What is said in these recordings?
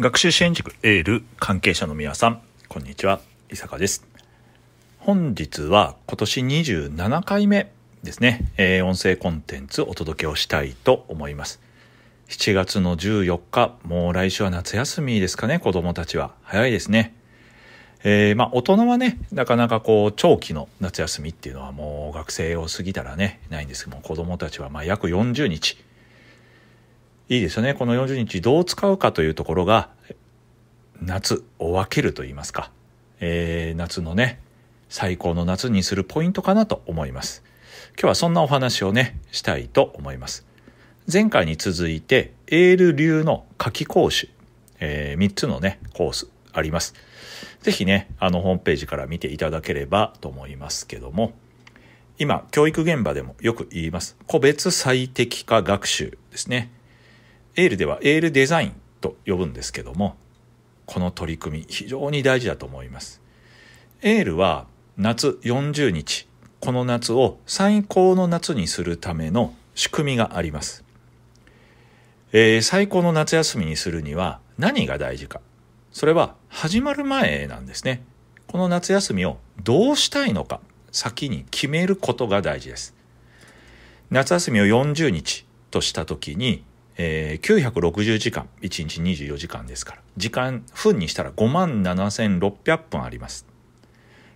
学習支援塾エール関係者の皆さんこんにちは。伊坂です。本日は今年27回目ですね、えー、音声コンテンツお届けをしたいと思います。7月の14日もう来週は夏休みですかね。子供たちは。早いですね。えー、まあ大人はねなかなかこう長期の夏休みっていうのはもう学生を過ぎたらねないんです。けども子供たちはまあ約40日いいですよね。この40日どう使うかというところが、夏を分けると言いますか、えー、夏のね、最高の夏にするポイントかなと思います。今日はそんなお話をね、したいと思います。前回に続いて、エール流の夏季講習、えー、3つのね、コースあります。ぜひね、あのホームページから見ていただければと思いますけども、今、教育現場でもよく言います。個別最適化学習ですね。エールではエールデザインと呼ぶんですけどもこの取り組み非常に大事だと思います。エールは夏40日この夏を最高の夏にするための仕組みがあります、えー、最高の夏休みにするには何が大事か。それは始まる前なんですね。この夏休みをどうしたいのか先に決めることが大事です。夏休みを40日とした時にえー、960時間1日24時間ですから。時間分にしたら5万7600分あります。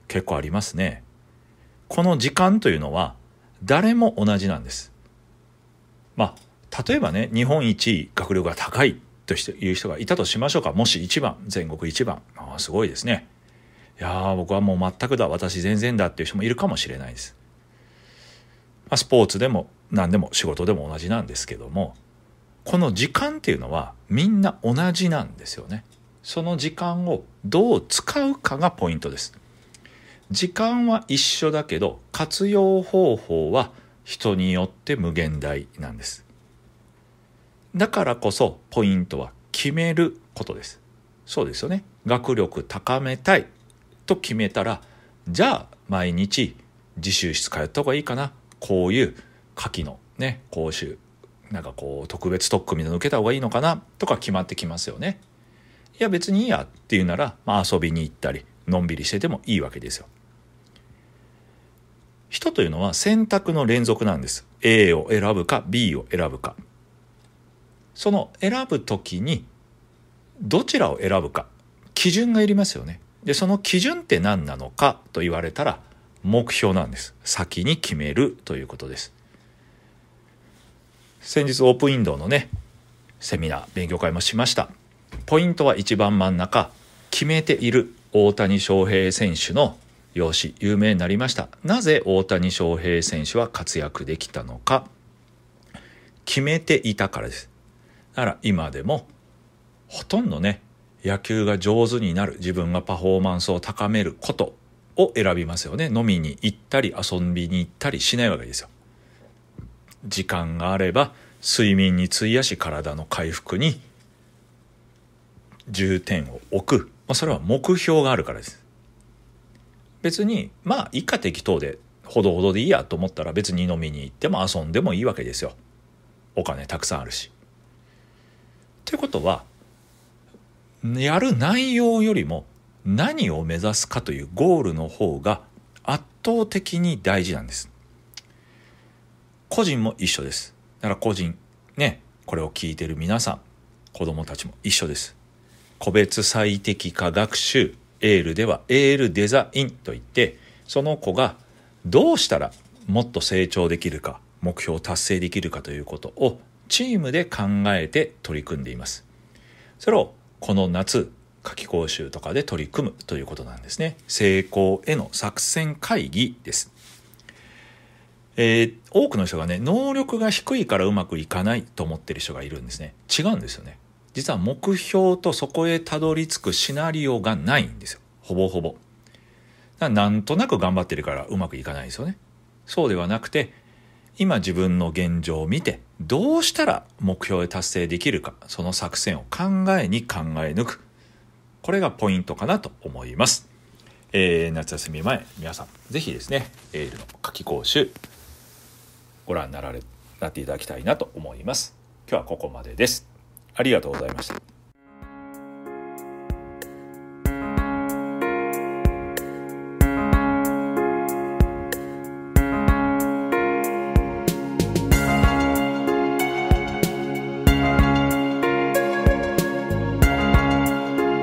結構ありますね。この時間というのは誰も同じなんです。まあ例えばね日本一学力が高いという人がいたとしましょうか。もし1番全国1番。あすごいですね。いや僕はもう全くだ。私全然だっていう人もいるかもしれないです、まあ、スポーツでも何でも仕事でも同じなんですけども。この時間っていうのはみんな同じなんですよね。その時間をどう使うかがポイントです。時間は一緒だけど活用方法は人によって無限大なんです。だからこそポイントは決めることです。そうですよね。学力高めたいと決めたらじゃあ毎日自習室通った方がいいかな。こういう夏季のね講習なんかこう特別特訓みたいなの受けた方がいいのかなとか決まってきますよね。いや別にいいやっていうなら、まあ、遊びに行ったりのんびりしててもいいわけですよ。人というのは選択の連続なんです。A を選ぶか B を選ぶか。その選ぶ時にどちらを選ぶか基準がいりますよね。でその基準って何なのかと言われたら目標なんです。先に決めるということです。先日オープンインドのねセミナー勉強会もしました。ポイントは一番真ん中。決めている大谷翔平選手の容姿有名になりました。なぜ大谷翔平選手は活躍できたのか。決めていたからです。だから今でもほとんどね野球が上手になる自分がパフォーマンスを高めることを選びますよね。飲みに行ったり遊びに行ったりしないわけですよ。時間があれば睡眠に費やし体の回復に重点を置く、まあ、それは目標があるからです別にまあ以下適当でほどほどでいいやと思ったら別に飲みに行っても遊んでもいいわけですよお金たくさんあるし。ということはやる内容よりも何を目指すかというゴールの方が圧倒的に大事なんです。個人も一緒です。だから個人、ね、これを聞いてる皆さん、子供たちも一緒です。個別最適化学習、エールではエールデザインといって、その子がどうしたらもっと成長できるか、目標を達成できるかということをチームで考えて取り組んでいます。それをこの夏、夏季講習とかで取り組むということなんですね。成功への作戦会議です。えー、多くの人がね能力が低いからうまくいかないと思ってる人がいるんですね。違うんですよね。実は目標とそこへたどり着くシナリオがないんですよ。ほぼほぼ。なんとなく頑張ってるからうまくいかないですよね。そうではなくて今自分の現状を見てどうしたら目標へ達成できるかその作戦を考えに考え抜く。これがポイントかなと思います、えー、夏休み前皆さん是非ですねエールの夏季講習ご覧になられなっていただきたいなと思います。今日はここまでです。ありがとうございました。